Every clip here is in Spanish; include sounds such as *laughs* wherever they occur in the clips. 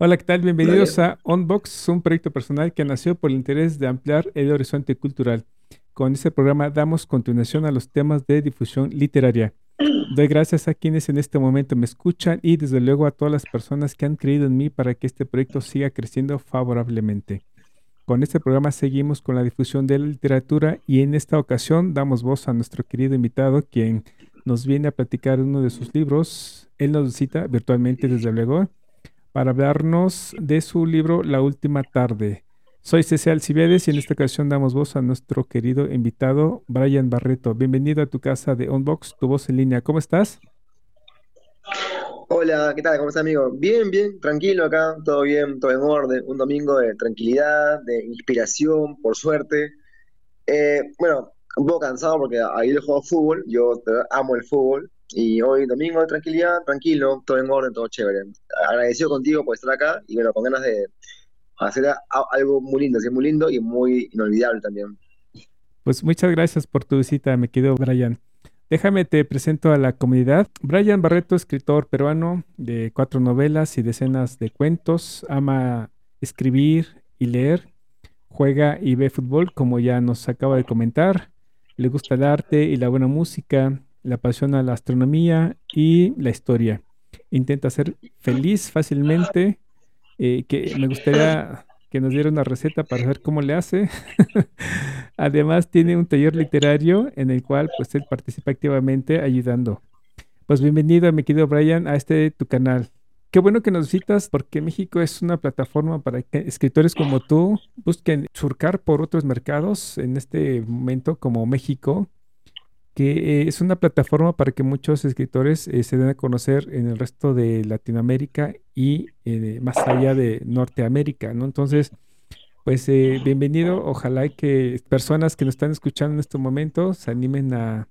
Hola, ¿qué tal? Bienvenidos a Unbox, un proyecto personal que nació por el interés de ampliar el horizonte cultural. Con este programa damos continuación a los temas de difusión literaria. Doy gracias a quienes en este momento me escuchan y desde luego a todas las personas que han creído en mí para que este proyecto siga creciendo favorablemente. Con este programa seguimos con la difusión de la literatura y en esta ocasión damos voz a nuestro querido invitado quien nos viene a platicar uno de sus libros. Él nos visita virtualmente desde luego para hablarnos de su libro La Última Tarde. Soy César Alcibiades y en esta ocasión damos voz a nuestro querido invitado Brian Barreto. Bienvenido a tu casa de Unbox, tu voz en línea. ¿Cómo estás? Hola, ¿qué tal? ¿Cómo estás, amigo? Bien, bien, tranquilo acá, todo bien, todo en orden. Un domingo de tranquilidad, de inspiración, por suerte. Eh, bueno, un poco cansado porque ahí le juego fútbol, yo amo el fútbol, y hoy domingo de tranquilidad, tranquilo, todo en orden, todo chévere. Agradecido contigo por estar acá y bueno, con ganas de hacer algo muy lindo, es muy lindo y muy inolvidable también. Pues muchas gracias por tu visita, me quedo Brian. Déjame te presento a la comunidad. Brian Barreto, escritor peruano de cuatro novelas y decenas de cuentos, ama escribir y leer, juega y ve fútbol, como ya nos acaba de comentar. Le gusta el arte y la buena música, le apasiona la astronomía y la historia. Intenta ser feliz fácilmente, eh, que me gustaría que nos diera una receta para ver cómo le hace. *laughs* Además tiene un taller literario en el cual pues él participa activamente ayudando. Pues bienvenido, mi querido Brian, a este tu canal. Qué bueno que nos visitas porque México es una plataforma para que escritores como tú busquen surcar por otros mercados en este momento como México que eh, es una plataforma para que muchos escritores eh, se den a conocer en el resto de Latinoamérica y eh, más allá de Norteamérica, ¿no? Entonces, pues bienvenido, ojalá que personas que nos están escuchando en este momento se animen a,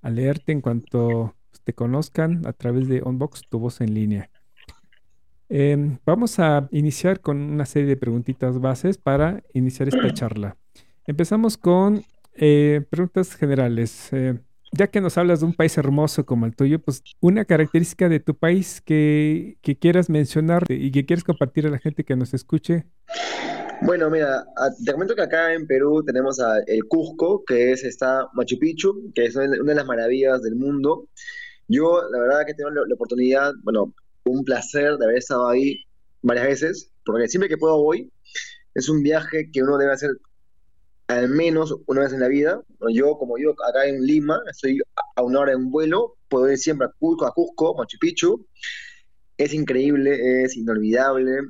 a leerte en cuanto te conozcan a través de Unbox, tu voz en línea. Em, vamos a iniciar con una serie de preguntitas bases para iniciar esta *clears throat* charla. Empezamos con eh, preguntas generales. Eh, ya que nos hablas de un país hermoso como el tuyo, pues una característica de tu país que, quieras mencionar y que quieres compartir a la gente que nos escuche. Bueno, mira, te comento que acá en Perú tenemos a el Cusco, que es esta Machu Picchu, que es una de las maravillas del mundo. Yo, la verdad, que tengo la oportunidad, bueno, un placer de haber estado ahí varias veces, porque siempre que puedo voy. Es un viaje que uno debe hacer al menos una vez en la vida. Yo, como yo acá en Lima, estoy a una hora en vuelo, puedo ir siempre a Cusco, a Cusco, Machu Picchu. Es increíble, es inolvidable.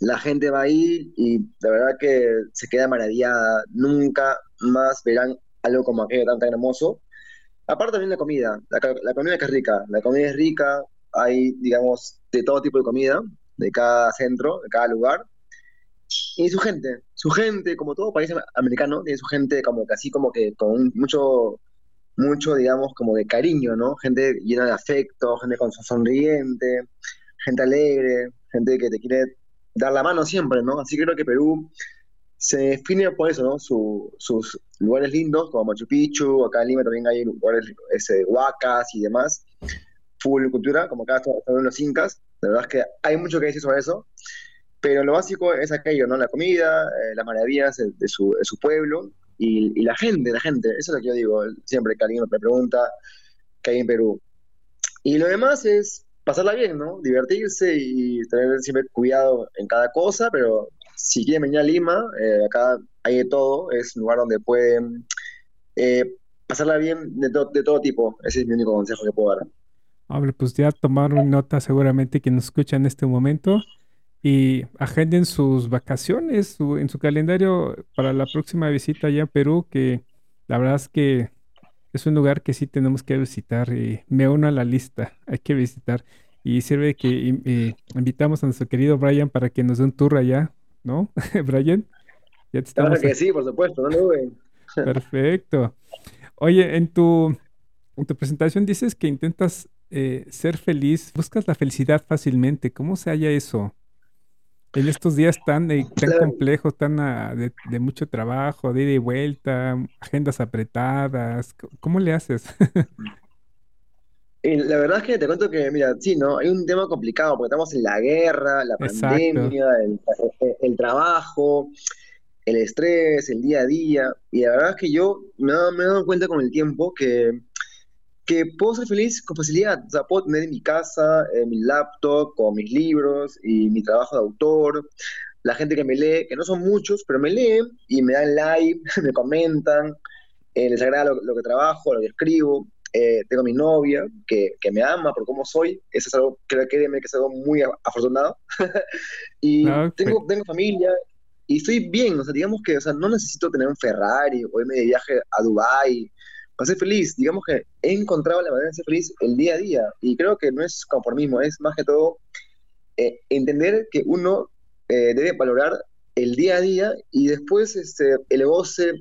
La gente va ahí y la verdad que se queda maravillada. Nunca más verán algo como aquello tan, tan hermoso. Aparte también la comida, la, comida es rica, la comida es rica, hay, digamos, de todo tipo de comida, de cada centro, de cada lugar y su gente, su gente, como todo país americano, tiene su gente como que así como que con mucho, mucho, digamos, como de cariño, ¿no? Gente llena de afecto, gente con sonriente, gente alegre, gente que te quiere dar la mano siempre, ¿no? Así que creo que Perú se define por eso, ¿no? sus lugares lindos, como Machu Picchu, acá en Lima también hay lugares, ese, huacas y demás, full cultura, como acá están los incas, la verdad es que hay mucho que decir sobre eso, pero lo básico es aquello, ¿no? La comida, eh, las maravillas de, su, pueblo y, la gente, la gente. Eso es lo que yo digo siempre que alguien me pregunta qué hay en Perú. Y lo demás es pasarla bien, ¿no? Divertirse y tener siempre cuidado en cada cosa, pero si quieren venir a Lima, eh, acá hay de todo, es un lugar donde pueden eh, pasarla bien de, de, todo tipo. Ese es mi único consejo que puedo dar. Hable, pues ya tomaron nota seguramente que nos escucha en este momento y agenden sus vacaciones en su calendario para la próxima visita allá a Perú, que la verdad es que es un lugar que sí tenemos que visitar y me uno a la lista, hay que visitar. y sirve que eh, invitamos a nuestro querido Brian para que nos dé un tour allá, ¿no? *laughs* Brian, ya te estamos... Claro que sí, por supuesto, no *laughs* Perfecto. Oye, en tu, en tu presentación dices que intentas eh, ser feliz, buscas la felicidad fácilmente. ¿Cómo se halla eso? En estos días tan, eh, tan complejos, tan ah, de, mucho trabajo, de ida y vuelta, agendas apretadas, ¿cómo le haces? *laughs* la verdad es que te cuento que, mira, sí, ¿no? Hay un tema complicado porque estamos en la guerra, la pandemia, el, trabajo, el estrés, el día a día. Y la verdad es que yo me he dado cuenta con el tiempo que que puedo ser feliz con facilidad. O sea, puedo tener en mi casa, en mi laptop, con mis libros y mi trabajo de autor. La gente que me lee, que no son muchos, pero me leen y me dan like, *laughs* me comentan, eh, les agrada lo, que trabajo, lo que escribo. Eh, tengo mi novia que, que, me ama por cómo soy. Eso es algo, creo que es algo muy afortunado. *laughs* y ah, tengo, tengo familia y estoy bien. O sea, digamos que o sea, no necesito tener un Ferrari o irme de viaje a Dubái para ser feliz. Digamos que he encontrado la manera de ser feliz el día a día y creo que no es conformismo, es más que todo eh, entender que uno eh, debe valorar el día a día y después este, el goce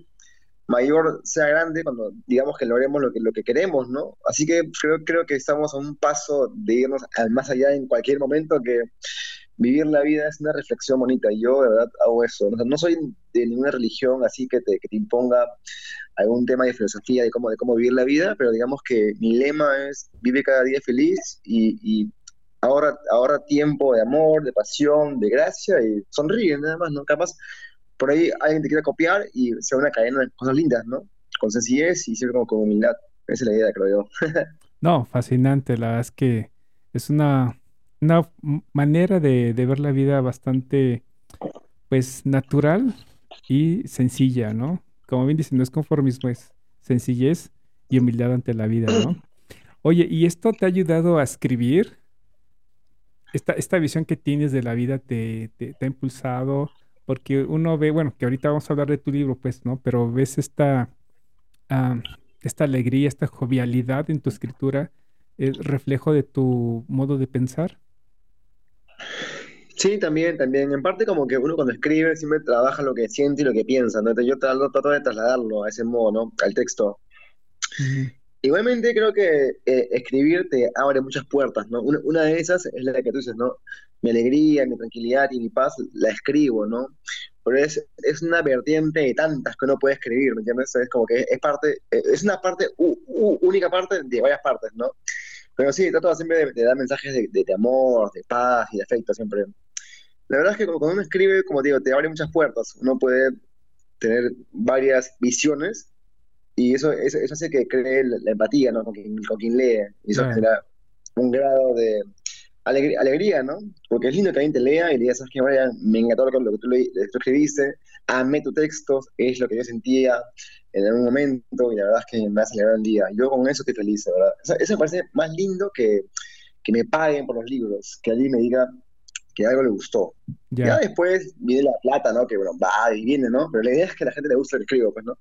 mayor sea grande cuando digamos que logremos lo que, lo que queremos, ¿no? Así que creo, creo que estamos a un paso de irnos al más allá en cualquier momento que vivir la vida es una reflexión bonita. Yo de verdad hago eso. no soy de ninguna religión así que te, que te imponga algún tema de filosofía de cómo, de cómo vivir la vida, pero digamos que mi lema es vive cada día feliz y, y ahora, ahora tiempo de amor, de pasión, de gracia y sonríe nada más, ¿no? Capaz por ahí alguien te quiera copiar y sea una cadena de cosas lindas, ¿no? Con sencillez y siempre como con humildad. Esa es la idea, creo yo. *laughs* no, fascinante. La verdad es que es una, una manera de, de ver la vida bastante, pues, natural y sencilla, ¿no? como bien dicen, no es conformismo, es sencillez y humildad ante la vida, ¿no? *clears throat* Oye, ¿y esto te ha ayudado a escribir? Esta, esta visión que tienes de la vida te, ha impulsado, porque uno ve, bueno, que ahorita vamos a hablar de tu libro, pues, ¿no? Pero ves esta, esta alegría, esta jovialidad en tu escritura, ¿es reflejo de tu modo de pensar? Sí, también, también. En parte como que uno cuando escribe siempre trabaja lo que siente y lo que piensa, ¿no? Entonces yo trato, de trasladarlo a ese modo, ¿no? Al texto. Igualmente creo que eh, escribir te abre muchas puertas, ¿no? Una, de esas es la que tú dices, ¿no? Mi alegría, mi tranquilidad y mi paz la escribo, ¿no? Pero es, es una vertiente de tantas que uno puede escribir, ¿me entiendes? Es como que es parte, eh, es una parte, única parte de varias partes, ¿no? Pero sí, trato siempre de, dar mensajes de, de, amor, de paz y de afecto siempre. La verdad es que cuando uno escribe, como digo, te abre muchas puertas. Uno puede tener varias visiones y eso, eso, hace que cree la, empatía ¿no? con, quien, con quien lee. Y eso genera un grado de alegría, ¿no? Porque es lindo que alguien te lea y le digas, ¿sabes qué, Me encantó lo que tú, le, tú escribiste, amé tu texto, es lo que yo sentía en algún momento y la verdad es que me ha acelerado el día. Yo con eso estoy feliz, ¿verdad? Eso, me parece más lindo que, que me paguen por los libros, que alguien me diga, que algo le gustó. Ya. después viene la plata, ¿no? Que bueno, va y viene, ¿no? Pero la idea es que a la gente le guste lo que escribo, pues, ¿no?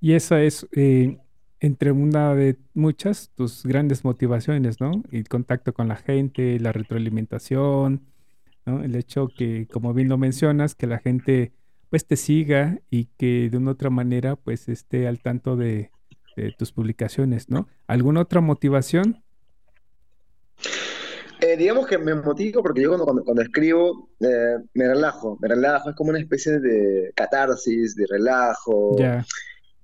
Y esa es, eh, entre una de muchas, tus grandes motivaciones, ¿no? El contacto con la gente, la retroalimentación, ¿no? El hecho que, como bien lo mencionas, que la gente pues te siga y que de una otra manera pues esté al tanto de, de tus publicaciones, ¿no? ¿Alguna otra motivación? Eh, digamos que me motivo porque yo cuando, cuando, escribo eh, me relajo, me relajo, es como una especie de catarsis, de relajo.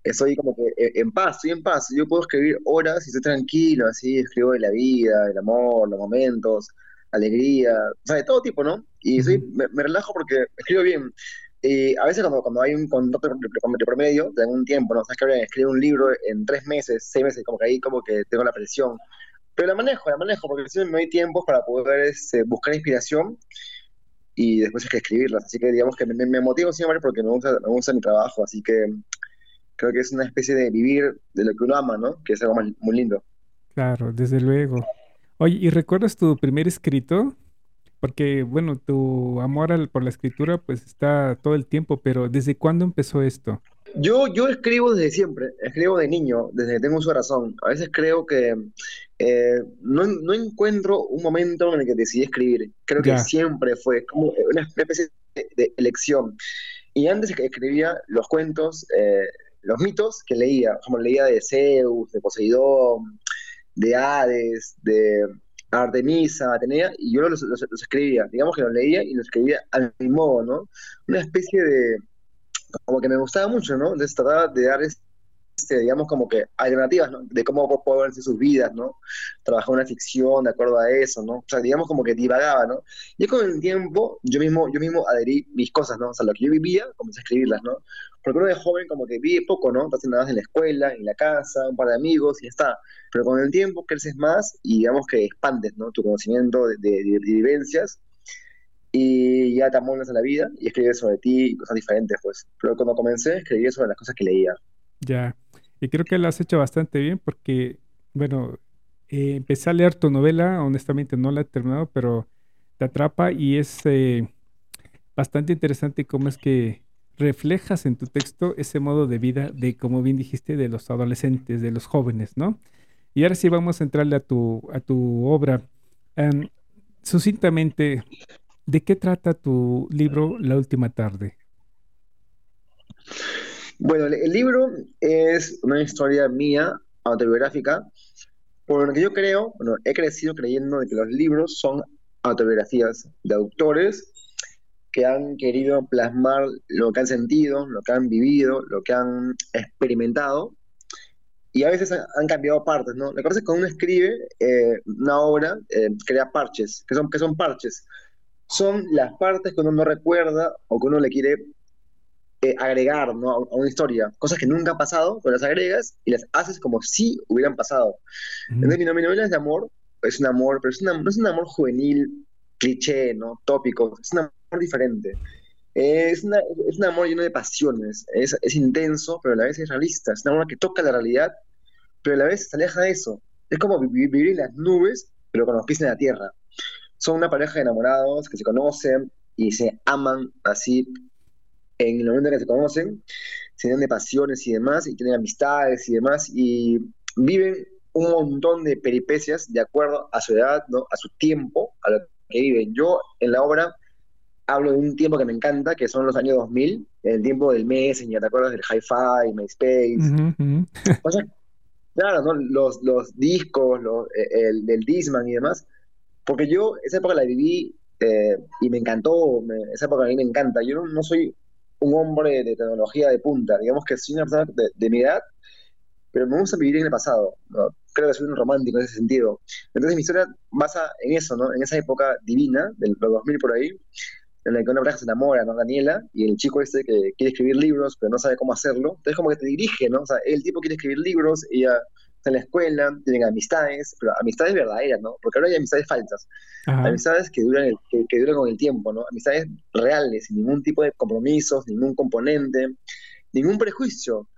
Estoy como que eh, en paz, estoy en paz. Yo puedo escribir horas y estoy tranquilo, así, escribo de la vida, el amor, los momentos, alegría, o sea, de todo tipo, ¿no? Y me, relajo porque escribo bien. Y a veces cuando, cuando hay un contrato de promedio, tengo un tiempo, ¿no? Sabes que escribir un libro en tres meses, seis meses, como que ahí como que tengo la presión. Pero la manejo, la manejo, porque si no hay tiempo para poder este, buscar inspiración y después es que escribirlas. Así que digamos que me, me motivo siempre porque me gusta, me gusta mi trabajo. Así que creo que es una especie de vivir de lo que uno ama, ¿no? Que es algo muy lindo. Claro, desde luego. Oye, ¿y recuerdas tu primer escrito? Porque, bueno, tu amor por la escritura pues está todo el tiempo, pero ¿desde cuándo empezó esto? Yo, yo escribo desde siempre, escribo de niño, desde que tengo su razón. A veces creo que eh, no, no, encuentro un momento en el que decidí escribir. Creo que siempre fue como una especie de, elección. Y antes escribía los cuentos, eh, los mitos que leía, como leía de Zeus, de Poseidón, de Hades, de Artemisa, Atenea, y yo los, los, escribía. Digamos que los leía y los escribía a mi modo, ¿no? Una especie de como que me gustaba mucho, ¿no? Les trataba de dar, este, digamos, como que alternativas, ¿no? De cómo puedo verse sus vidas, ¿no? Trabajar una ficción de acuerdo a eso, ¿no? O sea, digamos como que divagaba, ¿no? Y con el tiempo yo mismo, yo mismo adherí mis cosas, ¿no? O sea, lo que yo vivía, comencé a escribirlas, ¿no? Porque uno de joven como que vive poco, ¿no? Estás nada más en la escuela, en la casa, un par de amigos y ya está. Pero con el tiempo creces más y digamos que expandes, ¿no? Tu conocimiento de, de, de vivencias y ya te amonas a la vida y escribes sobre ti y cosas diferentes, pues. Pero cuando comencé, escribí sobre las cosas que leía. Ya, y creo que lo has hecho bastante bien porque, bueno, eh, empecé a leer tu novela, honestamente no la he terminado, pero te atrapa y es eh, bastante interesante cómo es que reflejas en tu texto ese modo de vida de, como bien dijiste, de los adolescentes, de los jóvenes, ¿no? Y ahora sí vamos a entrarle a tu, a tu obra. Um, sucintamente, ¿De qué trata tu libro La Última Tarde? Bueno, el libro es una historia mía, autobiográfica, por lo que yo creo, bueno, he crecido creyendo de que los libros son autobiografías de autores que han querido plasmar lo que han sentido, lo que han vivido, lo que han experimentado, y a veces han cambiado partes, ¿no? La cosa es que cuando uno escribe eh, una obra, eh, crea parches, que son, que son parches son las partes que uno no recuerda o que uno le quiere eh, agregar ¿no? a, una historia. Cosas que nunca han pasado, pero las agregas y las haces como si hubieran pasado. Entonces, mi, novela es de amor, es un amor, pero es no es un amor juvenil, cliché, ¿no? tópico, es un amor diferente. Es, es un amor lleno de pasiones, es, es intenso, pero a la vez es realista, es un amor que toca la realidad, pero a la vez se aleja de eso. Es como vivir en las nubes, pero con los pies en la tierra son una pareja de enamorados que se conocen y se aman así en el momento en que se conocen, se llenan de pasiones y demás, y tienen amistades y demás, y viven un montón de peripecias de acuerdo a su edad, ¿no? a su tiempo, a lo que viven. Yo en la obra hablo de un tiempo que me encanta, que son los años 2000, el tiempo del Messenger, ¿te acuerdas del Hi-Fi, MySpace? *laughs* claro, ¿no? los, los discos, los, eh, el, del Disman y demás, porque yo esa época la viví eh, y me encantó, esa época a mí me encanta. Yo no, soy un hombre de tecnología de punta, digamos que soy una persona de, mi edad, pero me gusta vivir en el pasado. Creo que soy un romántico en ese sentido. Entonces mi historia basa en eso, ¿no? en esa época divina, del 2000 por ahí, en la que una pareja se enamora, ¿no? Daniela, y el chico este que quiere escribir libros, pero no sabe cómo hacerlo. Entonces como que te dirige, ¿no? O sea, el tipo quiere escribir libros, ella en la escuela, tienen amistades, pero amistades verdaderas, ¿no? Porque ahora hay amistades falsas. Amistades que duran, que, duran con el tiempo, ¿no? Amistades reales, sin ningún tipo de compromisos, ningún componente, ningún prejuicio.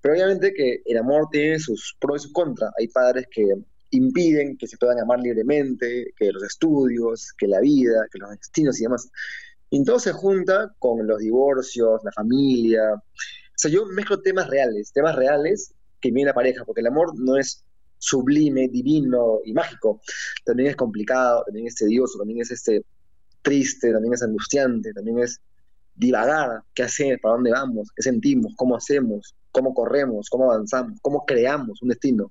Pero obviamente que el amor tiene sus pros y sus contras. Hay padres que impiden que se puedan amar libremente, que los estudios, que la vida, que los destinos y demás. Y todo se junta con los divorcios, la familia. O sea, yo mezclo temas reales, temas reales que vive la pareja, porque el amor no es sublime, divino y mágico, también es complicado, también es tedioso, también es este triste, también es angustiante, también es divagar, qué hacer, para dónde vamos, qué sentimos, cómo hacemos, cómo corremos, cómo avanzamos, cómo creamos un destino.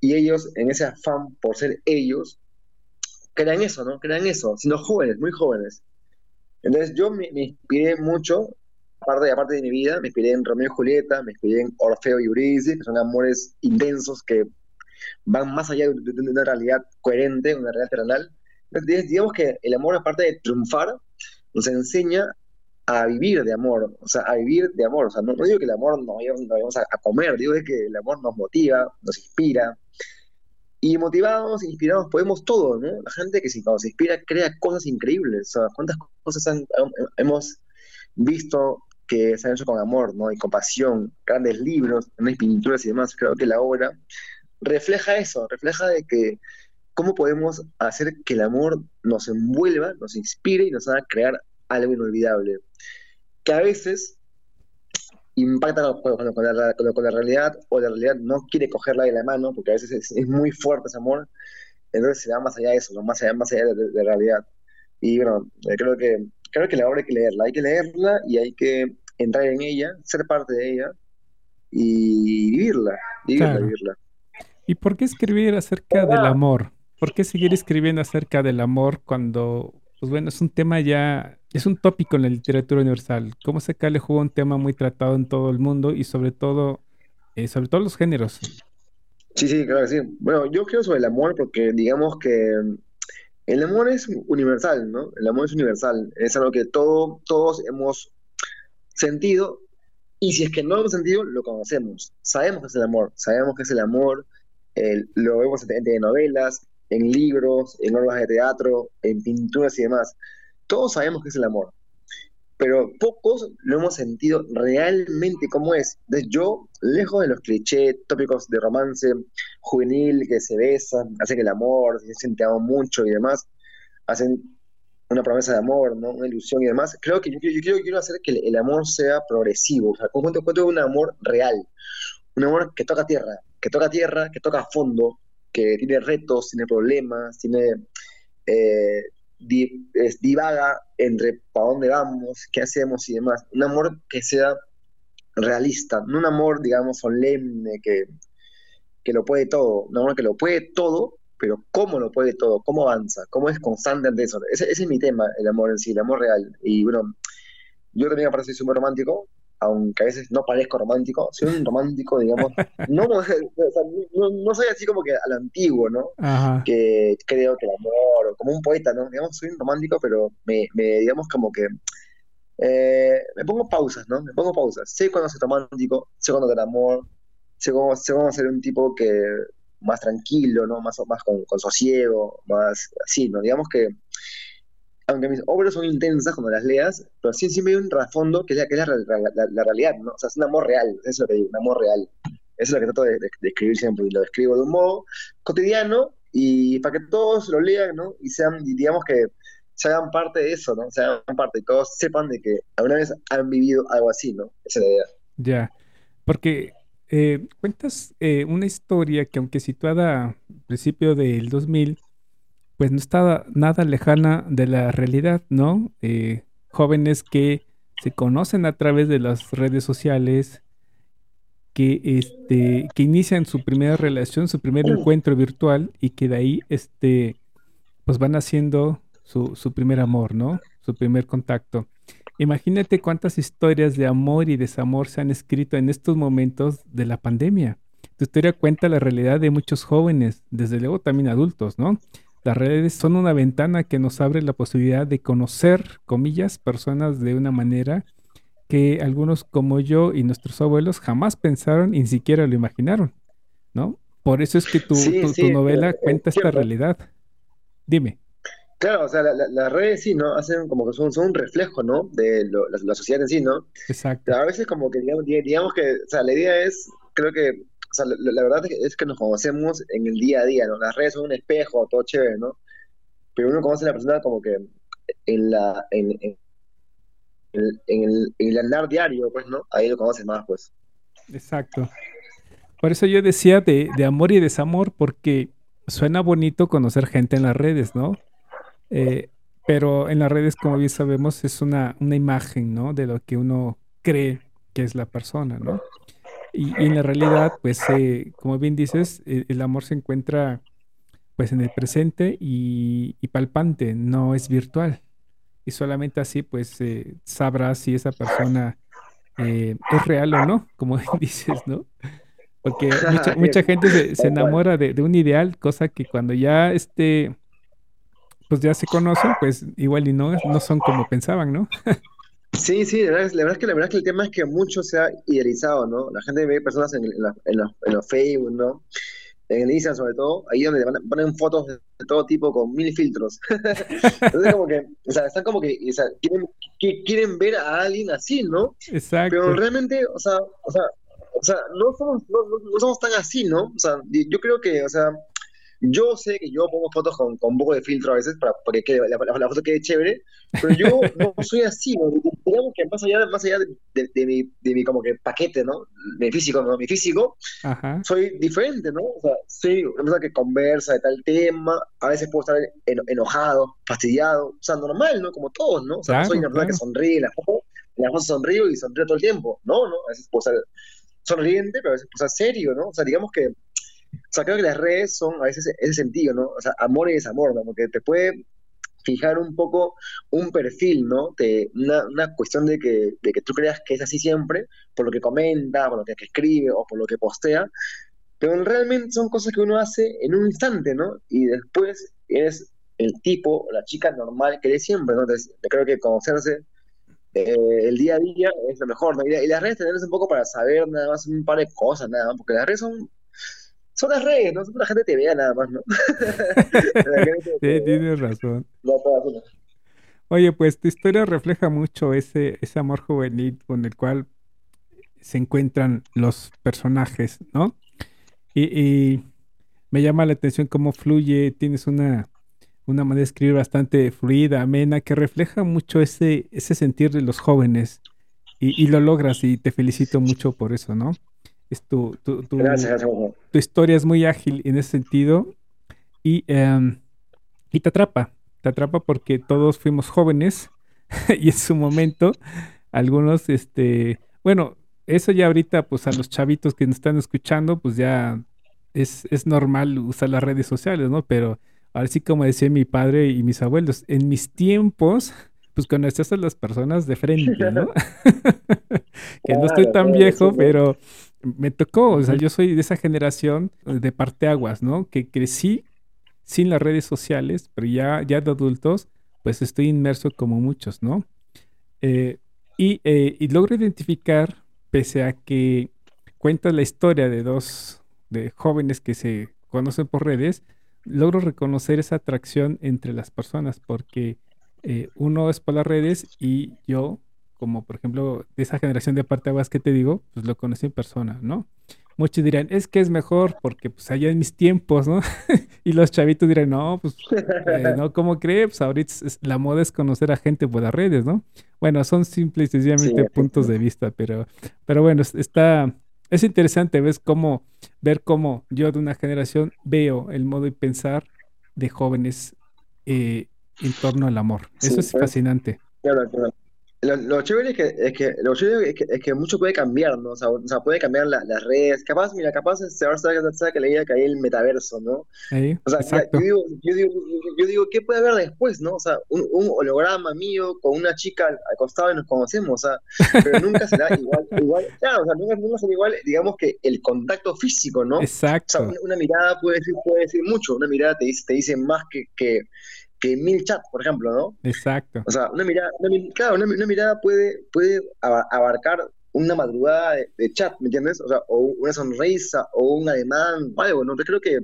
Y ellos, en ese afán por ser ellos, crean eso, ¿no? Crean eso, siendo jóvenes, muy jóvenes. Entonces yo me inspiré mucho aparte, aparte de mi vida, me inspiré en Romeo y Julieta, me inspiré en Orfeo y Eurídice, que son amores intensos que van más allá de, una realidad coherente, una realidad terrenal. Entonces, digamos que el amor, aparte de triunfar, nos enseña a vivir de amor, o sea, a vivir de amor. O sea, no, digo que el amor nos vayamos, a, comer, digo que el amor nos motiva, nos inspira. Y motivados, inspirados, podemos todo, ¿no? La gente que si se inspira crea cosas increíbles. O sea, ¿cuántas cosas hemos visto que se han hecho con amor ¿no? y con pasión, grandes libros, grandes pinturas y demás. Creo que la obra refleja eso, refleja de que cómo podemos hacer que el amor nos envuelva, nos inspire y nos haga crear algo inolvidable. Que a veces impacta con, con, con, la, realidad o la realidad no quiere cogerla de la mano porque a veces es, muy fuerte ese amor, entonces se va más allá de eso, más allá, más allá de, la realidad. Y bueno, eh, creo que, creo que la obra hay que leerla, hay que leerla y hay que entrar en ella, ser parte de ella y vivirla, vivirla, vivirla. ¿Y por qué escribir acerca del amor? ¿Por qué seguir escribiendo acerca del amor cuando, pues bueno, es un tema ya, es un tópico en la literatura universal? ¿Cómo se le jugó un tema muy tratado en todo el mundo y sobre todo, eh, sobre todos los géneros? Sí, sí, claro que sí. Bueno, yo creo sobre el amor porque digamos que el amor es universal, ¿no? El amor es universal, es algo que todo, todos hemos sentido y si es que no hemos sentido, lo conocemos. Sabemos que es el amor, sabemos que es el amor, lo vemos en, novelas, en libros, en obras de teatro, en pinturas y demás. Todos sabemos que es el amor, pero pocos lo hemos sentido realmente como es. Entonces yo, lejos de los clichés tópicos de romance juvenil que se besan, hacen el amor, se sienten mucho y demás, hacen una promesa de amor, ¿no? Una ilusión y demás. Creo que yo, quiero, hacer que el, amor sea progresivo, o sea, cuento, cuento un amor real, un amor que toca tierra, que toca tierra, que toca fondo, que tiene retos, tiene problemas, tiene eh, divaga entre para dónde vamos, qué hacemos y demás. Un amor que sea realista, no un amor, digamos, solemne, que, que lo puede todo, un amor que lo puede todo, pero cómo lo puede todo, cómo avanza, cómo es constante ante eso. Ese, es mi tema, el amor en sí, el amor real. Y bueno, yo también me parece súper romántico, aunque a veces no parezco romántico, soy un romántico, digamos, *laughs* no, no, soy así como que al antiguo, ¿no? Que creo que el amor, como un poeta, ¿no? Digamos, soy un romántico, pero me, digamos, como que eh, me pongo pausas, ¿no? Me pongo pausas. Sé cuándo soy romántico, sé cuándo el amor, sé cómo, sé cómo ser un tipo que más tranquilo, ¿no? Más, más con, con sosiego, más así, ¿no? Digamos que, aunque mis obras son intensas cuando las leas, pero sí siempre hay un trasfondo que es, la, que es la, realidad, ¿no? O sea, es un amor real, eso es lo que digo, un amor real. Eso es lo que trato de, escribir siempre, y lo escribo de un modo cotidiano y para que todos lo lean, ¿no? Y sean, digamos que se hagan parte de eso, ¿no? Se hagan parte y todos sepan de que alguna vez han vivido algo así, ¿no? Esa es la idea. Ya, porque eh, cuentas eh, una historia que aunque situada al principio del 2000, pues no estaba nada lejana de la realidad, ¿no? Eh, jóvenes que se conocen a través de las redes sociales, que, este, que inician su primera relación, su primer encuentro virtual y que de ahí este, pues van haciendo su, su primer amor, ¿no? Su primer contacto. Imagínate cuántas historias de amor y desamor se han escrito en estos momentos de la pandemia. Tu historia cuenta la realidad de muchos jóvenes, desde luego también adultos, ¿no? Las redes son una ventana que nos abre la posibilidad de conocer, comillas, personas de una manera que algunos como yo y nuestros abuelos jamás pensaron y ni siquiera lo imaginaron, ¿no? Por eso es que tu, tu novela cuenta esta realidad. Dime. Claro, o sea, las redes sí, ¿no? Hacen como que son, son un reflejo, ¿no? De la, sociedad en sí, ¿no? Exacto. a veces como que digamos, digamos, que, o sea, la idea es, creo que, o sea, la, verdad es que nos conocemos en el día a día, ¿no? Las redes son un espejo, todo chévere, ¿no? Pero uno conoce a la persona como que en la, en, en, el, en el andar diario, pues, ¿no? Ahí lo conoces más, pues. Exacto. Por eso yo decía de, de amor y desamor, porque suena bonito conocer gente en las redes, ¿no? Eh, pero en las redes, como bien sabemos, es una, una imagen, ¿no? De lo que uno cree que es la persona, ¿no? Y, en la realidad, pues, eh, como bien dices, e, el, amor se encuentra, pues, en el presente y, palpante, no es virtual. Y solamente así, pues, eh, sabrás si esa persona es real o no, como *laughs* dices, ¿no? Porque *laughs* mucha, gente se, se enamora de, de, un ideal, cosa que cuando ya este pues ya se conocen, pues igual y no, no son como pensaban, ¿no? Sí, sí, la verdad, es, que, la verdad es que el tema es que mucho se ha idealizado, ¿no? La gente ve personas en, los, Facebook, ¿no? En el Instagram sobre todo, ahí donde ponen fotos de todo tipo con mil filtros. *laughs* Entonces como que, o sea, están como que, o sea, quieren, quieren ver a alguien así, ¿no? Exacto. Pero realmente, o sea, o sea, o sea no, somos, no, no somos tan así, ¿no? O sea, yo creo que, o sea, yo sé que yo pongo fotos con, con un poco de filtro a veces para, que la, la, foto quede chévere, pero yo *laughs* no soy así, ¿no? digamos que más allá, más allá de, de, mi, de mi como que paquete, ¿no? Mi físico, ¿no? Mi físico, soy diferente, ¿no? O sea, soy una persona que conversa de tal tema, a veces puedo estar enojado, fastidiado, o sea, normal, ¿no? Como todos, ¿no? O sea, no soy una persona que sonríe, la foto, la foto sonrío y sonrío todo el tiempo, no, ¿no? A veces puedo estar sonriente, pero a veces puedo estar serio, ¿no? O sea, digamos que o sea, creo que las redes son a veces ese sentido, ¿no? O sea, amor y desamor, ¿no? Porque te puede fijar un poco un perfil, ¿no? De una, una cuestión de que, de que tú creas que es así siempre, por lo que comenta, por lo que escribe o por lo que postea, pero realmente son cosas que uno hace en un instante, ¿no? Y después eres el tipo la chica normal que eres siempre, ¿no? Entonces, creo que conocerse eh, el día a día es lo mejor, ¿no? Y, las redes tenemos un poco para saber nada más un par de cosas, nada porque las redes son son las redes, no la gente te vea nada más, ¿no? *laughs* sí, tienes razón. Oye, pues tu historia refleja mucho ese, ese amor juvenil con el cual se encuentran los personajes, ¿no? Y, me llama la atención cómo fluye, tienes una, una manera de escribir bastante fluida, amena, que refleja mucho ese, ese sentir de los jóvenes. Y, y, lo logras y te felicito mucho por eso, ¿no? Es tu, tu, tu, tu, historia es muy ágil en ese sentido y, em, y te atrapa, te atrapa porque todos fuimos jóvenes *laughs* y en su momento algunos, este, bueno, eso ya ahorita pues a los chavitos que nos están escuchando pues ya es, es normal usar las redes sociales, ¿no? Pero ahora sí como decía mi padre y mis abuelos, en mis tiempos pues conocías a las personas de frente, ¿no? *laughs* que no estoy tan viejo, pero me tocó, o sea, yo soy de esa generación de parteaguas, ¿no? Que crecí sin las redes sociales, pero ya, ya de adultos, pues estoy inmerso como muchos, ¿no? Eh, y, eh, y, logro identificar, pese a que cuenta la historia de dos de jóvenes que se conocen por redes, logro reconocer esa atracción entre las personas, porque eh, uno es por las redes y yo como por ejemplo de esa generación de parteaguas que te digo, pues lo conocí en persona, ¿no? Muchos dirán, es que es mejor porque pues allá en mis tiempos, ¿no? *laughs* y los chavitos dirán, no, pues, eh, no, ¿cómo crees? Pues ahorita la moda es conocer a gente por las redes, ¿no? Bueno, son simples y sencillamente puntos de vista, pero, pero bueno, está, es interesante, ves cómo, ver cómo yo de una generación veo el modo de pensar de jóvenes eh, en torno al amor. Eso es fascinante. Claro, claro. Lo, chévere es que, es que, lo chévere es que, es que mucho puede cambiar, ¿no? O sea, o sea puede cambiar las redes. Capaz, mira, capaz se ahora sabe que leía que hay el metaverso, ¿no? o sea, yo digo, yo, digo, yo digo, ¿qué puede haber después, no? O sea, un, un, holograma mío con una chica al, costado y nos conocemos, o sea, pero nunca será *laughs* igual, igual, claro, o sea, nunca, nunca será igual, digamos que el contacto físico, ¿no? Exacto. O sea, una, mirada puede decir, puede decir mucho, una mirada te dice, te dice más que, que que mil chats, por ejemplo, ¿no? Exacto. O sea, una mirada, claro, una, mirada puede, puede abarcar una madrugada de, chat, ¿me entiendes? O sea, o una sonrisa, o un ademán, o algo, ¿no? Yo creo que,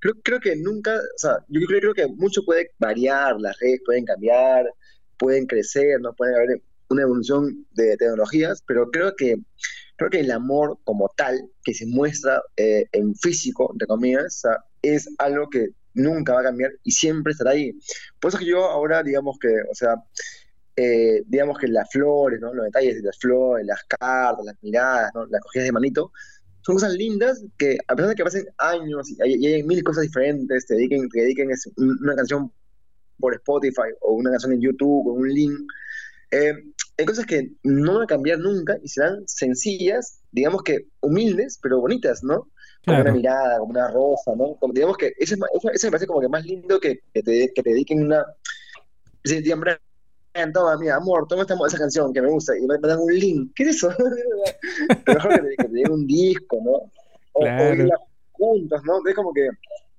creo, creo que nunca, o sea, yo creo, creo que mucho puede variar, las redes pueden cambiar, pueden crecer, ¿no? Puede haber una evolución de tecnologías, pero creo que creo que el amor como tal, que se muestra eh, en físico, entre comillas, es algo que nunca va a cambiar y siempre estará ahí. Por eso que yo ahora, digamos que, o sea, eh, digamos que las flores, ¿no? los detalles de las flores, las cartas, las miradas, ¿no? las cogidas de manito, son cosas lindas que a pesar de que pasen años y hay, mil cosas diferentes, te dediquen, te dediquen una canción por Spotify o una canción en YouTube o un link, eh, hay cosas que no van a cambiar nunca y serán sencillas, digamos que humildes, pero bonitas, ¿no? Como una mirada, como una rosa, ¿no? Como, digamos que eso, eso, me parece como que más lindo que, que, te, que te dediquen una... Brian, toma, mira, amor, toma esta, esa canción que me gusta y me, dan un link. ¿Qué es eso? *laughs* mejor que te, que te den un disco, ¿no? O, claro. o juntos, ¿no? Es como que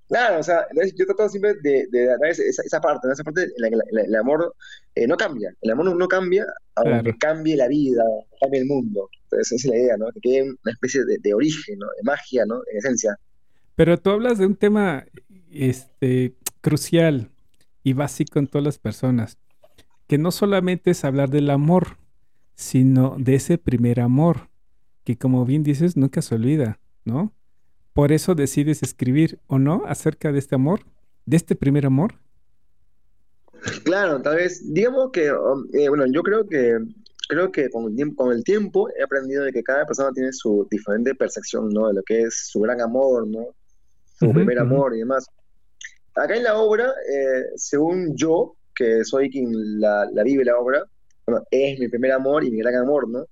Claro, o sea, yo trato siempre de, de dar esa, esa, parte, ¿no? esa parte en la que el amor eh, no cambia. El amor no, cambia, aunque cambie la vida, cambie el mundo. Entonces, esa es la idea, ¿no? Que quede una especie de, origen, ¿no? De magia, ¿no? En esencia. Pero tú hablas de un tema este, crucial y básico en todas las personas, que no solamente es hablar del amor, sino de ese primer amor, que como bien dices, nunca se olvida, ¿no? por eso decides escribir, ¿o no? Acerca de este amor, de este primer amor. Claro, tal vez, digamos que, um, eh, bueno, yo creo que creo que con el, tiempo, con el tiempo he aprendido de que cada persona tiene su diferente percepción, ¿no? De lo que es su gran amor, ¿no? Su primer amor y demás. Acá en la obra, eh, según yo, que soy quien la, la, vive la obra, bueno, es mi primer amor y mi gran amor, ¿no?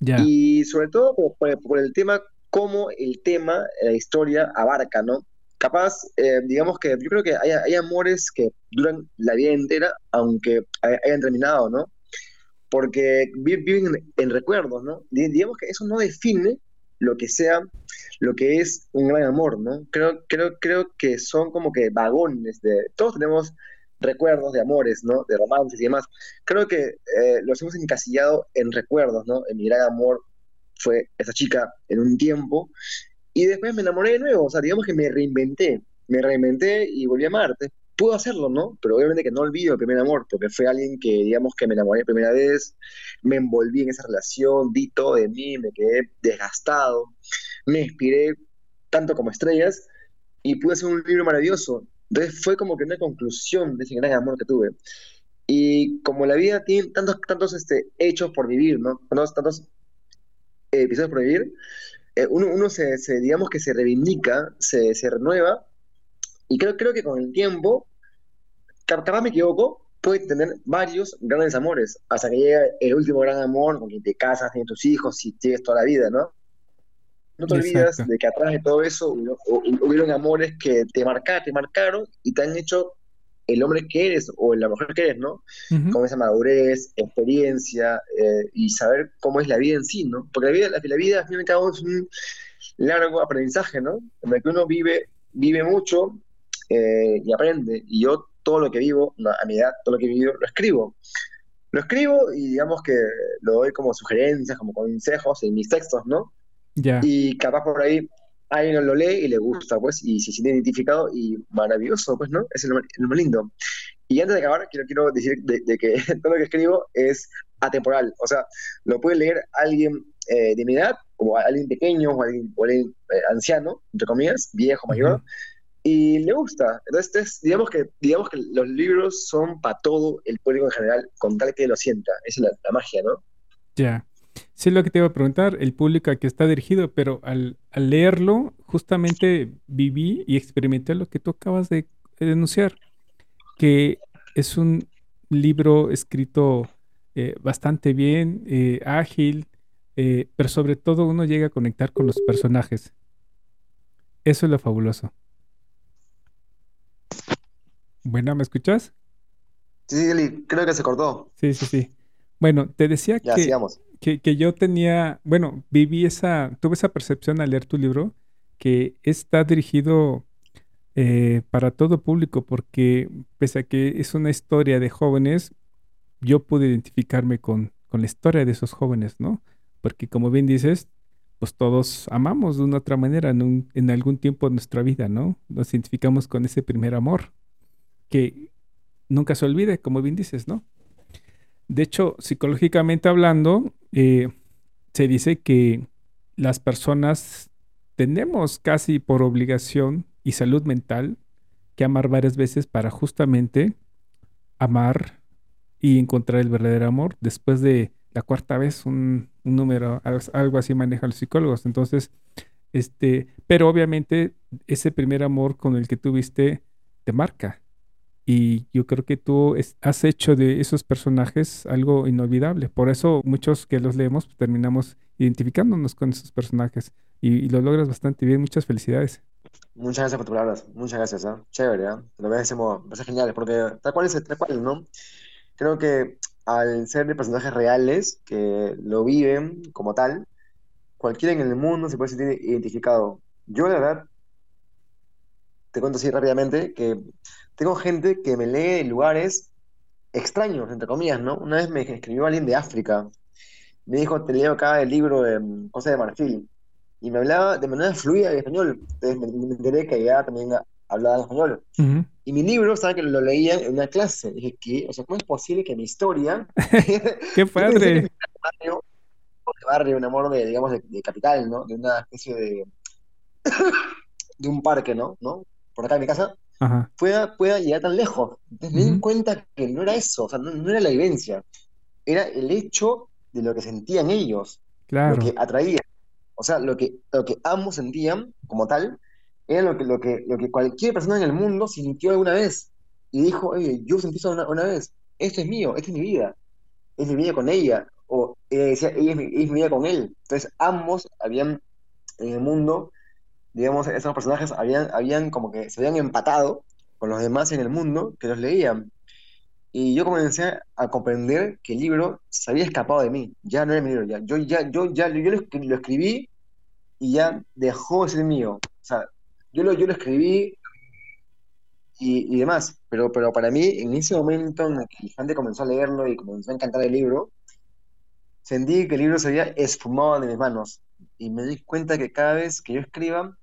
Y sobre todo por, el tema, cómo el tema, la historia abarca, ¿no? Capaz, eh, digamos que yo creo que hay, hay, amores que duran la vida entera, aunque hayan terminado, ¿no? Porque viven en, recuerdos, ¿no? Digamos que eso no define lo que sea, lo que es un gran amor, ¿no? Creo, creo, creo que son como que vagones de... Todos tenemos recuerdos de amores, ¿no? De romances y demás. Creo que eh, los hemos encasillado en recuerdos, ¿no? En mi gran amor fue esa chica en un tiempo y después me enamoré de nuevo, o sea, digamos que me reinventé, me reinventé y volví a amarte puedo hacerlo, ¿no? Pero obviamente que no olvido el primer amor, porque fue alguien que, digamos, que me enamoré la primera vez, me envolví en esa relación, di todo de mí, me quedé desgastado, me inspiré tanto como estrellas y pude hacer un libro maravilloso. Entonces fue como que una conclusión de ese gran amor que tuve. Y como la vida tiene tantos, tantos este, hechos por vivir, ¿no? Tantos, tantos episodios por vivir, eh, uno, uno se, se, digamos que se reivindica, se, se renueva y creo, creo que con el tiempo, capaz me equivoco, puedes tener varios grandes amores, hasta que llegue el último gran amor con quien te casas, tienes tus hijos y tienes toda la vida, ¿no? No te olvidas de que atrás de todo eso hubieron amores que te marcaron, te marcaron y te han hecho el hombre que eres o la mujer que eres, ¿no? Con esa madurez, experiencia eh, y saber cómo es la vida en sí, ¿no? Porque la vida, la, vida al fin y al cabo es un largo aprendizaje, ¿no? En el que uno vive, vive mucho, eh, y aprende. Y yo todo lo que vivo, a mi edad, todo lo que he vivido, lo escribo. Lo escribo y digamos que lo doy como sugerencias, como consejos en mis textos, ¿no? ya Y capaz por ahí alguien lo lee y le gusta, pues, y se siente identificado y maravilloso, pues, ¿no? Es lo, más lindo. Y antes de acabar, quiero, quiero decir de, que *laughs* todo lo que escribo es atemporal. O sea, lo puede leer alguien eh, de mi edad, como alguien pequeño o alguien, eh, anciano, entre comillas, viejo, mayor y le gusta. Entonces, digamos, que, digamos que los libros son para todo el público en general, con tal que lo sienta. Esa es la, magia, ¿no? Ya. Sí, lo que te iba a preguntar, el público a que está dirigido, pero al, leerlo, justamente viví y experimenté lo que tú acabas de denunciar, que es un libro escrito eh, bastante bien, eh, ágil, eh, pero sobre todo uno llega a conectar con los personajes. Eso es lo fabuloso. Bueno, ¿me escuchas? Sí, sí, creo que se cortó. Sí, sí, sí. Bueno, te decía que, que, yo tenía, bueno, viví esa, tuve esa percepción al leer tu libro, que está dirigido eh, para todo público, porque pese a que es una historia de jóvenes, yo pude identificarme con, con la historia de esos jóvenes, ¿no? Porque como bien dices, pues todos amamos de una otra manera en, en algún tiempo de nuestra vida, ¿no? Nos identificamos con ese primer amor que nunca se olvide, como bien dices, ¿no? De hecho, psicológicamente hablando, eh, se dice que las personas tenemos casi por obligación y salud mental que amar varias veces para justamente amar y encontrar el verdadero amor. Después de la cuarta vez, un, número, algo así manejan los psicólogos. Entonces, este, pero obviamente ese primer amor con el que tuviste te marca y yo creo que tú has hecho de esos personajes algo inolvidable. Por eso muchos que los leemos pues, terminamos identificándonos con esos personajes y, lo logras bastante bien. Muchas felicidades. Muchas gracias por tus palabras. Muchas gracias. ¿eh? Chévere. ¿eh? Lo ves parece genial porque tal cual es tal cual, ¿no? Creo que al ser de personajes reales que lo viven como tal, cualquiera en el mundo se puede sentir identificado. Yo, la verdad, te cuento así rápidamente que tengo gente que me lee en lugares extraños, entre comillas, ¿no? Una vez me escribió alguien de África. Me dijo, te leo acá el libro de mm, José de Marfil. Y me hablaba de manera fluida en español. Entonces me, enteré que allá también hablaba en español. Y mi libro, ¿sabes que lo leía en una clase? dije, ¿qué? O sea, ¿cómo es posible que mi historia... *laughs* *laughs* ¡Qué padre! barrio, barrio, un amor de, digamos, de, capital, ¿no? De una especie de... *coughs* de un parque, ¿no? ¿no? Por acá en mi casa, Ajá. pueda, pueda llegar tan lejos. Entonces me di cuenta que no era eso, o sea, no, no era la vivencia, era el hecho de lo que sentían ellos, lo Claro. que atraía. O sea, lo que, lo que ambos sentían como tal, era lo que, lo que, lo que cualquier persona en el mundo sintió alguna vez. Y dijo, oye, yo sentí eso una, una vez, esto es mío, esta es mi vida, es mi vida con ella. O ella decía, ella es mi, es mi vida con él. Entonces ambos habían en el mundo, digamos, esos personajes habían, habían como que se habían empatado con los demás en el mundo que los leían. Y yo comencé a comprender que el libro se había escapado de mí, ya no era mi libro, ya. Yo ya, yo ya, yo lo, lo escribí y ya dejó de ser mío. O sea, yo lo, yo lo escribí y, y demás, pero, pero para mí, en ese momento en el que la comenzó a leerlo y comenzó a encantar el libro, sentí que el libro se había esfumado de mis manos y me di cuenta que cada vez que yo escriba,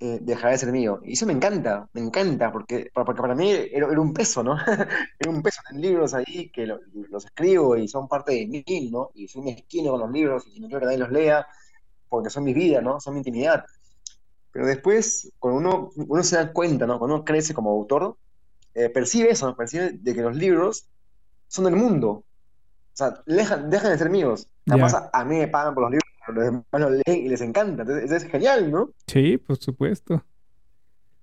eh, dejará de ser mío. Y eso me encanta, me encanta, porque, porque para mí era, era un peso, ¿no? *laughs* Era un peso en libros ahí que lo- los escribo y son parte de mí, ¿no? Y soy mezquino con los libros y no quiero que nadie los lea porque son mi vida, ¿no? Son mi intimidad. Pero después, cuando uno, uno se da cuenta, ¿no? Cuando uno crece como autor, eh, percibe eso, ¿no? Percibe de que los libros son del mundo. O sea, dejan, dejan de ser míos. A mí me pagan por los libros, pero los demás leen y les encanta. Entonces, eso es genial, ¿no? Sí, por supuesto.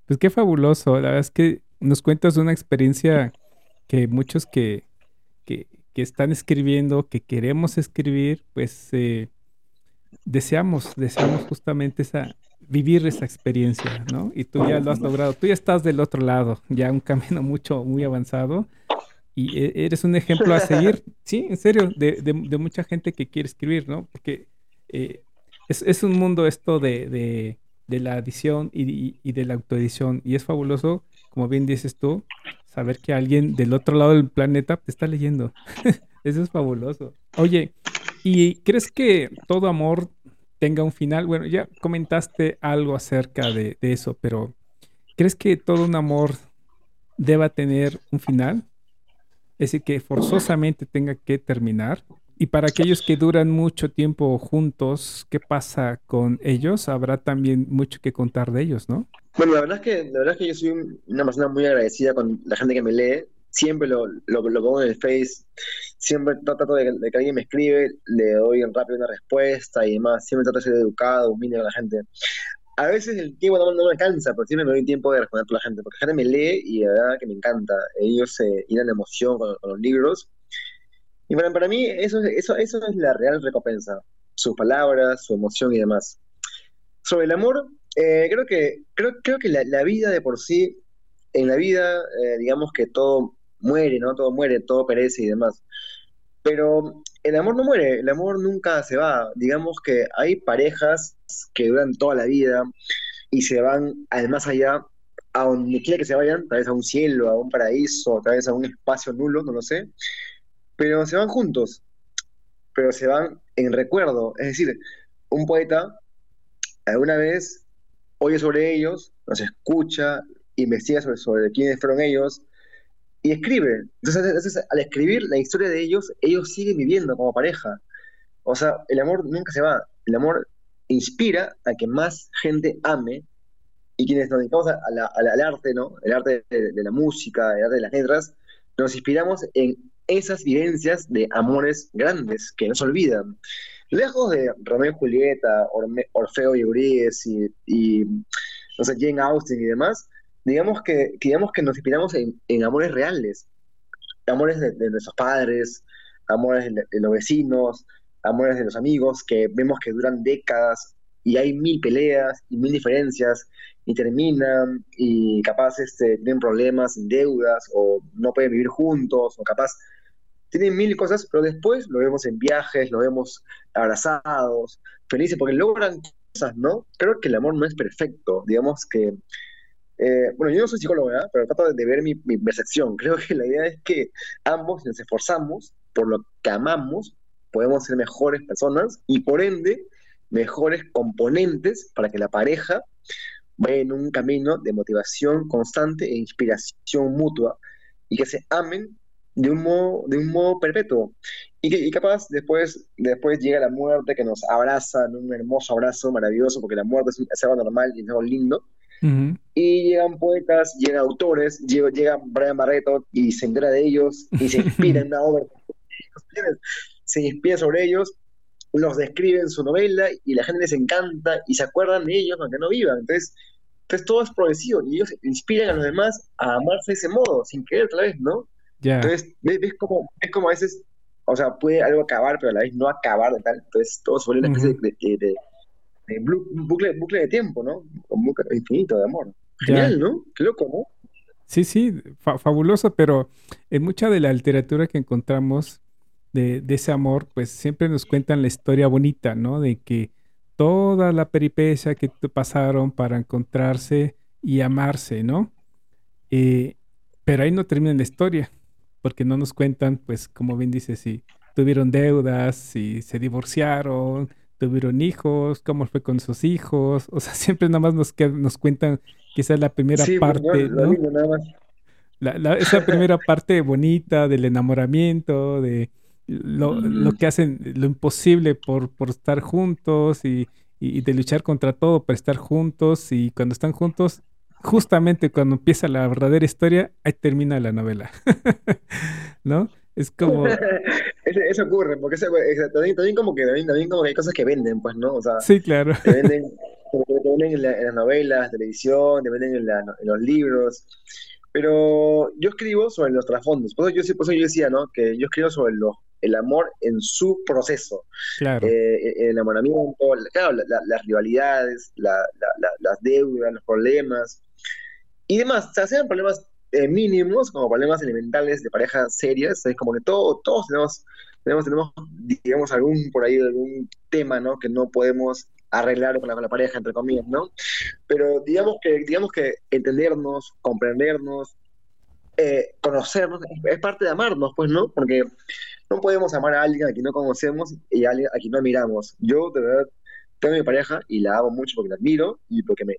Pues qué fabuloso. La verdad es que nos cuentas una experiencia que muchos que, que, que están escribiendo, que queremos escribir, pues eh, deseamos, deseamos justamente esa, vivir esa experiencia, ¿no? Y tú ya lo has logrado. Tú ya estás del otro lado, ya un camino mucho, muy avanzado. Y e- eres un ejemplo a seguir, *laughs* sí, en serio, de, de- de mucha gente que quiere escribir, ¿no? Porque eh, es, es un mundo esto de, de- de la edición y, y- de la autoedición. Y es fabuloso, como bien dices tú, saber que alguien del otro lado del planeta te está leyendo. *laughs* Eso es fabuloso. Oye, ¿y crees que todo amor tenga un final? Bueno, ya comentaste algo acerca de, de eso, pero ¿crees que todo un amor deba tener un final? Es decir, que forzosamente tenga que terminar. Y para aquellos que duran mucho tiempo juntos, ¿qué pasa con ellos? Habrá también mucho que contar de ellos, ¿no? Bueno, la verdad es que, la verdad es que yo soy un- una persona muy agradecida con la gente que me lee. Siempre lo, lo, lo pongo en el Face, siempre trato de, de que alguien me escribe, le doy rápido una respuesta y demás. Siempre trato de ser educado, humilde con la gente. A veces el tiempo no, no me alcanza, pero siempre me doy tiempo de responder a la gente, porque la gente me lee y la verdad que me encanta. Ellos se llenan de emoción con, con los libros. Y para, para mí eso, es- eso, eso es la real recompensa, sus palabras, su emoción y demás. Sobre el amor, eh, creo que, creo, creo que la, la vida de por sí, en la vida, eh, digamos que todo muere, ¿no? Todo muere, todo perece y demás. Pero el amor no muere, el amor nunca se va. Digamos que hay parejas que duran toda la vida y se van al más allá, a donde quiera que se vayan, tal vez a un cielo, a un paraíso, tal vez a un espacio nulo, no lo sé, pero se van juntos, pero se van en recuerdo. Es decir, un poeta alguna vez oye sobre ellos, los escucha, investiga sobre, sobre quiénes fueron ellos y escribe. Entonces, al escribir la historia de ellos, ellos siguen viviendo como pareja. O sea, el amor nunca se va. El amor inspira a que más gente ame y quienes nos dedicamos a la- al arte, ¿no? El arte de, de la música, el arte de las letras, nos inspiramos en esas vivencias de amores grandes que no se olvidan. Lejos de Romeo y Julieta, Orfeo y Eurídice y, no sé, Jane Austen y demás, digamos que, digamos que nos inspiramos en, en amores reales, amores de, nuestros padres, amores de, de los vecinos, amores de los amigos, que vemos que duran décadas y hay mil peleas y mil diferencias y terminan y capaz este, tienen problemas, deudas o no pueden vivir juntos o capaz tienen mil cosas, pero después lo vemos en viajes, lo vemos abrazados, felices, porque logran cosas, ¿no? Creo que el amor no es perfecto, digamos que, eh, bueno, yo no soy psicólogo, ¿verdad? Pero trato de, ver mi, mi percepción. *laughs* Creo que la idea es que ambos nos esforzamos por lo que amamos, podemos ser mejores personas y por ende mejores componentes para que la pareja vaya en un camino de motivación constante e inspiración mutua y que se amen de un modo, de un modo perpetuo. Y, y capaz después, después llega la muerte que nos abraza en un hermoso abrazo maravilloso, porque la muerte es, un- es algo normal y es algo lindo, Y llegan poetas, llegan autores, llega, llega Brian Barreto y se entera de ellos y se inspira en *laughs* una obra. Se inspira sobre ellos, los describe en su novela y la gente les encanta y se acuerdan de ellos aunque no vivan. Entonces, entonces todo es progresivo y ellos inspiran a los demás a amarse de ese modo, sin querer otra vez, ¿no? Entonces, ves, ves, como, ves como a veces, o sea, puede algo acabar, pero a la vez no acabar de tal. Entonces todo se vuelve una especie de, bucle, bucle, de tiempo, ¿no? Un bucle infinito de amor. Genial, ¿no? Qué loco, ¿no? Sí, sí, fabuloso, pero en mucha de la literatura que encontramos de, de, ese amor, pues siempre nos cuentan la historia bonita, ¿no? De que toda la peripecia que pasaron para encontrarse y amarse, ¿no? Eh, pero ahí no termina la historia, porque no nos cuentan, pues, como bien dice, si tuvieron deudas, si se divorciaron, tuvieron hijos, cómo fue con sus hijos, o sea, *laughs* siempre nada más nos, nos cuentan quizás la primera pues, parte, ¿no? La, esa primera parte bonita del enamoramiento, de lo, lo, que hacen, lo imposible por, por estar juntos y, y, de luchar contra todo para estar juntos y cuando están juntos, justamente cuando empieza la verdadera historia, ahí termina la novela, *laughs* ¿no? Es como... *laughs* eso, ocurre, porque también, como que, también, como que hay cosas que venden, pues, ¿no? O sea, sí, claro. Te venden, te venden en, las novelas, televisión, te venden en, en, los libros. Pero yo escribo sobre los trasfondos. Por eso yo, por eso yo decía, ¿no? Que yo escribo sobre los, el amor en su proceso. Claro. Eh, el enamoramiento, claro, las rivalidades, las deudas, los problemas y demás. O sea, sean problemas eh, mínimos, como problemas elementales de parejas serias, es como que todo, todos tenemos, tenemos, tenemos, digamos, algún por ahí, algún tema, ¿no? Que no podemos arreglar con la, pareja, entre comillas, ¿no? Pero digamos que, digamos que entendernos, comprendernos, eh, conocernos, es, parte de amarnos, pues, ¿no? Porque no podemos amar a alguien a quien no conocemos y alguien a quien no miramos. Yo, de verdad, tengo mi pareja y la amo mucho porque la admiro y porque me,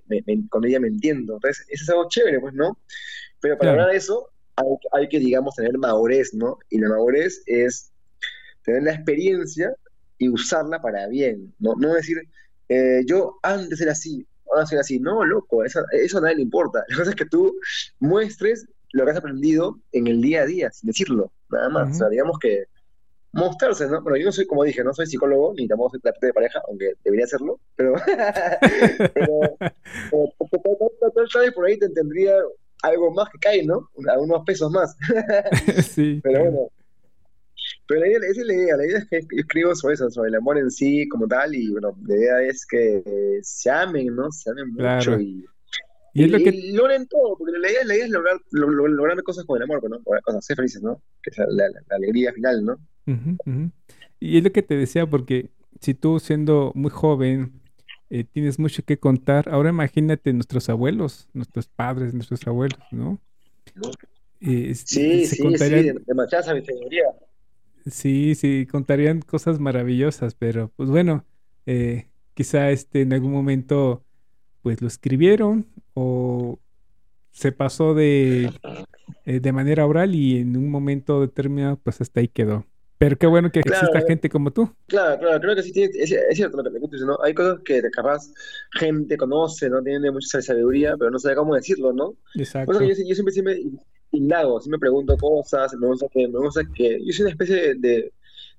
con ella me entiendo. Entonces, eso es algo chévere, pues, ¿no? Pero para hablar de eso, hay, hay, que, digamos, tener madurez, ¿no? Y la madurez es tener la experiencia y usarla para bien, ¿no? No decir, eh, yo antes era así, ahora soy así. No, loco, eso, eso a nadie le importa. *laughs* La cosa es que tú muestres lo que has aprendido en el día a día, sin decirlo, nada más. O sea, digamos que mostrarse, ¿no? Bueno, yo no soy, como dije, no soy psicólogo, ni tampoco soy terapeuta de pareja, aunque debería serlo, pero, *laughs* pero, tal vez por ahí te tendría algo más que cae, ¿no? Algunos pesos más. *laughs* sí. Pero bueno, pero la idea, esa es la idea, la idea es que yo escribo sobre eso, sobre el amor en sí como tal, y bueno, la idea es que se amen, ¿no? Se amen mucho y, y, logren todo, porque la idea, la idea es lograr, lograr cosas con el amor, ¿no? Cosas, ser felices, ¿no? Que es la, alegría final, ¿no? Y es lo que te decía, porque si tú siendo muy joven eh, tienes mucho que contar, ahora imagínate nuestros abuelos, nuestros padres, nuestros abuelos, ¿no? Eh, sí, sí, sí, demasiada sabiduría. Sí, sí, contarían cosas maravillosas, pero pues bueno, eh, quizá este en algún momento pues lo escribieron o se pasó de, eh, de manera oral y en un momento determinado pues hasta ahí quedó. Pero qué bueno que exista gente como tú. Claro, claro, creo que sí, es, es cierto lo que te ¿no? Hay cosas que capaz gente conoce, ¿no? Tiene mucha sabiduría, pero no sabe cómo decirlo, ¿no? Exacto. yo, yo siempre, siempre indago, si me pregunto cosas, me gusta que, me gusta que, yo soy una especie de,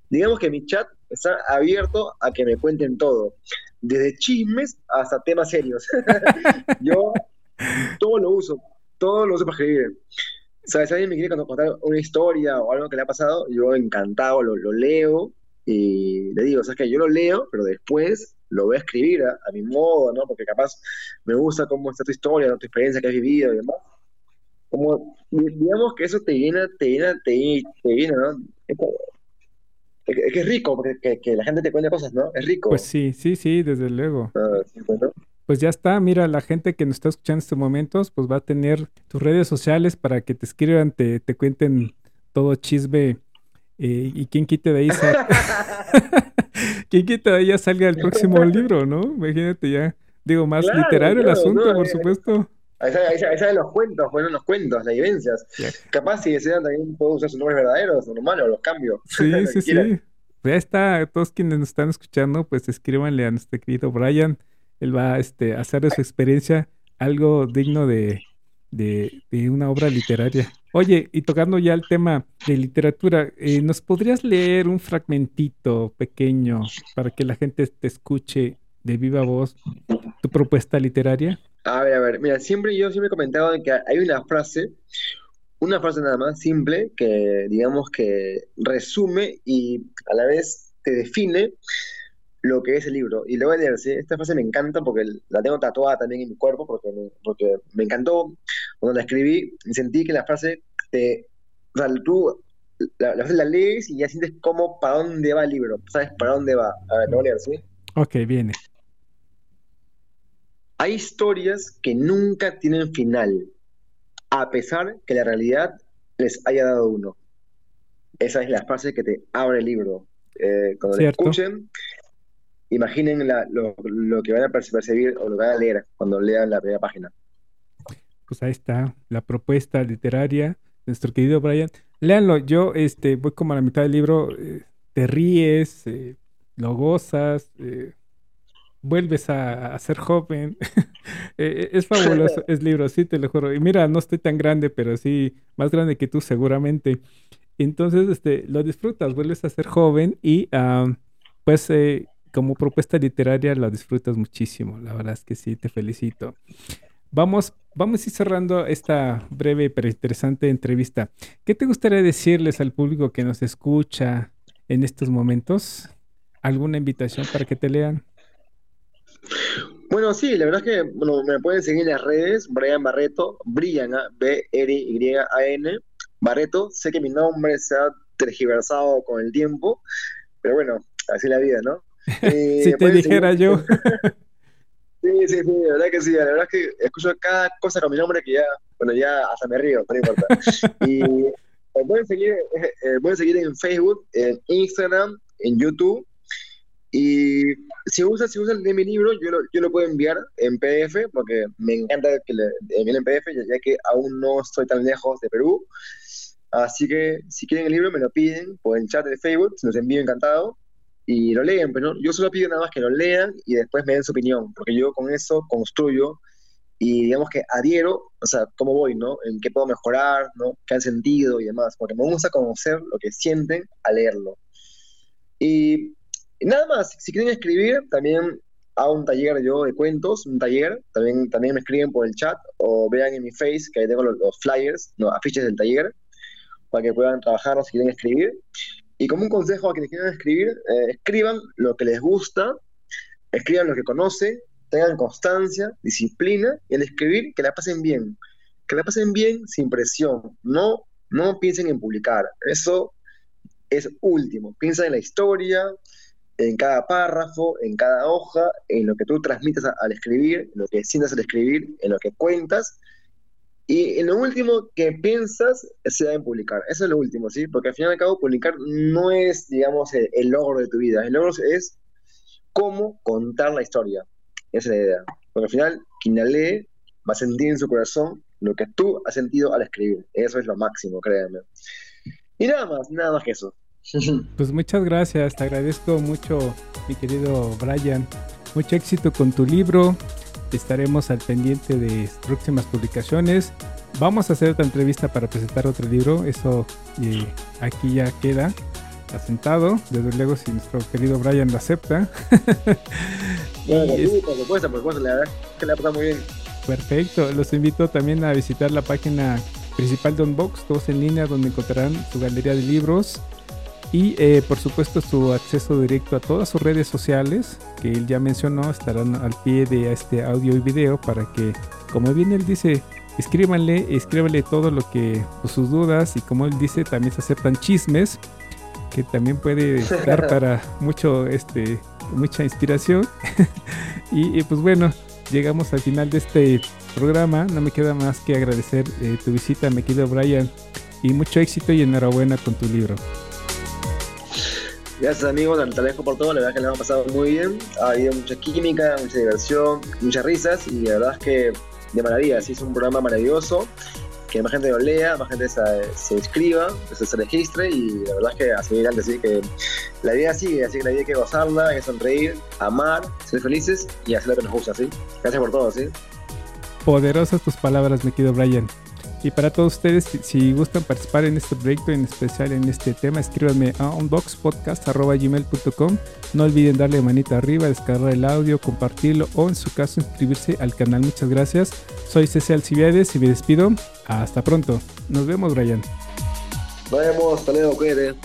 digamos que mi chat está abierto a que me cuenten todo, desde chismes hasta temas serios. *laughs* yo todo lo uso, todo lo uso para escribir. O sea, si alguien me quiere contar una historia o algo que le ha pasado, yo encantado lo, lo leo y le digo, o sea, que yo lo leo, pero después lo voy a escribir a, mi modo, ¿no? Porque capaz me gusta cómo está tu historia, tu experiencia que has vivido y demás como digamos que eso te llena, te llena, te, te llena, ¿no? Es, que es rico porque que, la gente te cuente cosas, ¿no? Es rico. Pues sí, sí, sí, desde luego. Ah, pues, pues ya está, mira, la gente que nos está escuchando en estos momentos, pues va a tener tus redes sociales para que te escriban, te, te cuenten todo chisme. Eh, y quién quite de ahí *laughs* *laughs* quién quite de ahí ya salga el próximo *laughs* libro, ¿no? Imagínate ya. Digo, más literario el asunto, por supuesto. Ahí salen los cuentos, bueno, los cuentos, las vivencias. Capaz si desean también puedo usar sus nombres verdaderos, normales, los cambios. *laughs* Sí, sí, sí. Ya está, todos quienes nos están escuchando, pues escríbanle a nuestro querido Brian. Él va este, a hacer de su experiencia algo digno de, de, una obra literaria. Oye, y tocando ya el tema de literatura, eh, ¿nos podrías leer un fragmentito pequeño para que la gente te escuche de viva voz tu propuesta literaria? A ver, a ver, mira, siempre yo siempre he comentado que hay una frase, una frase nada más simple que digamos que resume y a la vez te define lo que es el libro. Y lo voy a leer, ¿sí? Esta frase me encanta porque la tengo tatuada también en mi cuerpo, porque me, porque me encantó cuando la escribí y sentí que la frase te... O tú la lees y ya sientes cómo, para dónde va el libro, sabes para dónde va. A ver, lo voy a leer, ¿sí? Ok, viene. Hay historias que nunca tienen final, a pesar que la realidad les haya dado uno. Esa es la frase que te abre el libro. Eh, cuando lo escuchen, imaginen lo, que van a percibir o lo que van a leer cuando lean la primera página. Pues ahí está la propuesta literaria, nuestro querido Brian. Léanlo, yo este, voy como a la mitad del libro, eh, te ríes, eh, lo gozas, eh, vuelves a, ser joven. *laughs* es *laughs* fabuloso, es libro, sí, te lo juro. Y mira, no estoy tan grande, pero sí, más grande que tú seguramente. Entonces, este, lo disfrutas, vuelves a ser joven y pues como propuesta literaria la disfrutas muchísimo. La verdad es que sí, te felicito. Vamos, vamos a ir cerrando esta breve pero interesante entrevista. ¿Qué te gustaría decirles al público que nos escucha en estos momentos? ¿Alguna invitación para que te lean? Bueno, sí, la verdad es que bueno, me pueden seguir en las redes, Brian Barreto, Brian, B-R-Y-A-N, Barreto. Sé que mi nombre se ha tergiversado con el tiempo, pero bueno, así es la vida, ¿no? *laughs* si te dijera yo. *laughs* sí, sí, sí, la verdad que sí, la verdad es que escucho cada cosa con mi nombre que ya, bueno, ya hasta me río, no importa. *laughs* y me pueden seguir, eh, pueden seguir en Facebook, en Instagram, en YouTube. Y si usan, si usan de mi libro, yo lo, yo lo puedo enviar en PDF, porque me encanta que le envíen en PDF, ya, que aún no estoy tan lejos de Perú. Así que si quieren el libro, me lo piden por el chat de Facebook, se los envío encantado y lo leen, pero yo solo pido nada más que lo lean y después me den su opinión, porque yo con eso construyo y digamos que adhiero, o sea, cómo voy, ¿no? En qué puedo mejorar, ¿no? ¿Qué han sentido y demás? Porque me gusta conocer lo que sienten al leerlo. Y, nada más, si quieren escribir, también hago un taller yo de cuentos, un taller, también, también me escriben por el chat o vean en mi face que ahí tengo los, los flyers, no, afiches del taller, para que puedan trabajar si quieren escribir. Y como un consejo a quienes quieran escribir, eh, escriban lo que les gusta, escriban lo que conocen, tengan constancia, disciplina y al escribir que la pasen bien. Que la pasen bien sin presión. No, no piensen en publicar. Eso es último. Piensa en la historia, en cada párrafo, en cada hoja, en lo que tú transmites al escribir, en lo que sientas al escribir, en lo que cuentas y en lo último que piensas sea en publicar. Eso es lo último, ¿sí? Porque al final y al cabo, publicar no es, digamos, el, logro de tu vida. El logro es cómo contar la historia. Esa es la idea. Porque al final, quien la lee va a sentir en su corazón lo que tú has sentido al escribir. Eso es lo máximo, créanme. Y nada más, nada más que eso. *laughs* Pues muchas gracias, te agradezco mucho, mi querido Brian. Mucho éxito con tu libro, estaremos al pendiente de próximas publicaciones. Vamos a hacer otra entrevista para presentar otro libro, eso eh, aquí ya queda asentado, desde luego si nuestro querido Brian lo acepta. *laughs* por supuesto, por supuesto, la verdad que le ha pasado muy bien. Perfecto, los invito también a visitar la página principal de Unbox, todos en línea, donde encontrarán su galería de libros y eh, por supuesto su acceso directo a todas sus redes sociales que él ya mencionó estarán al pie de este audio y video para que como bien él dice escríbanle escríbanle todo lo que pues, sus dudas. Y como él dice también se aceptan chismes que también puede dar *laughs* para mucho este mucha inspiración. *laughs* Y, pues bueno llegamos al final de este programa. No me queda más que agradecer eh, tu visita me querido Brian. Y mucho éxito y enhorabuena con tu libro Gracias amigos, te agradezco por todo, la verdad que le hemos pasado muy bien, ha habido mucha química, mucha diversión, muchas risas y la verdad es que de maravilla, sí es un programa maravilloso, que más gente lo lea, más gente se, se inscriba, se, se registre y la verdad es que así adelante, así que la vida sigue, así que la vida hay que gozarla, hay que sonreír, amar, ser felices y hacer lo que nos gusta, ¿sí? Gracias por todo, ¿sí? Poderosas tus palabras, me querido Brian. Y para todos ustedes, si, gustan participar en este proyecto, en especial en este tema, escríbanme a unboxpodcast.gmail.com. No olviden darle manita arriba, descargar el audio, compartirlo o en su caso inscribirse al canal. Muchas gracias. Soy César Alcibiades y me despido. Hasta pronto. Nos vemos, Brian. Nos vemos, hasta luego, cuídate.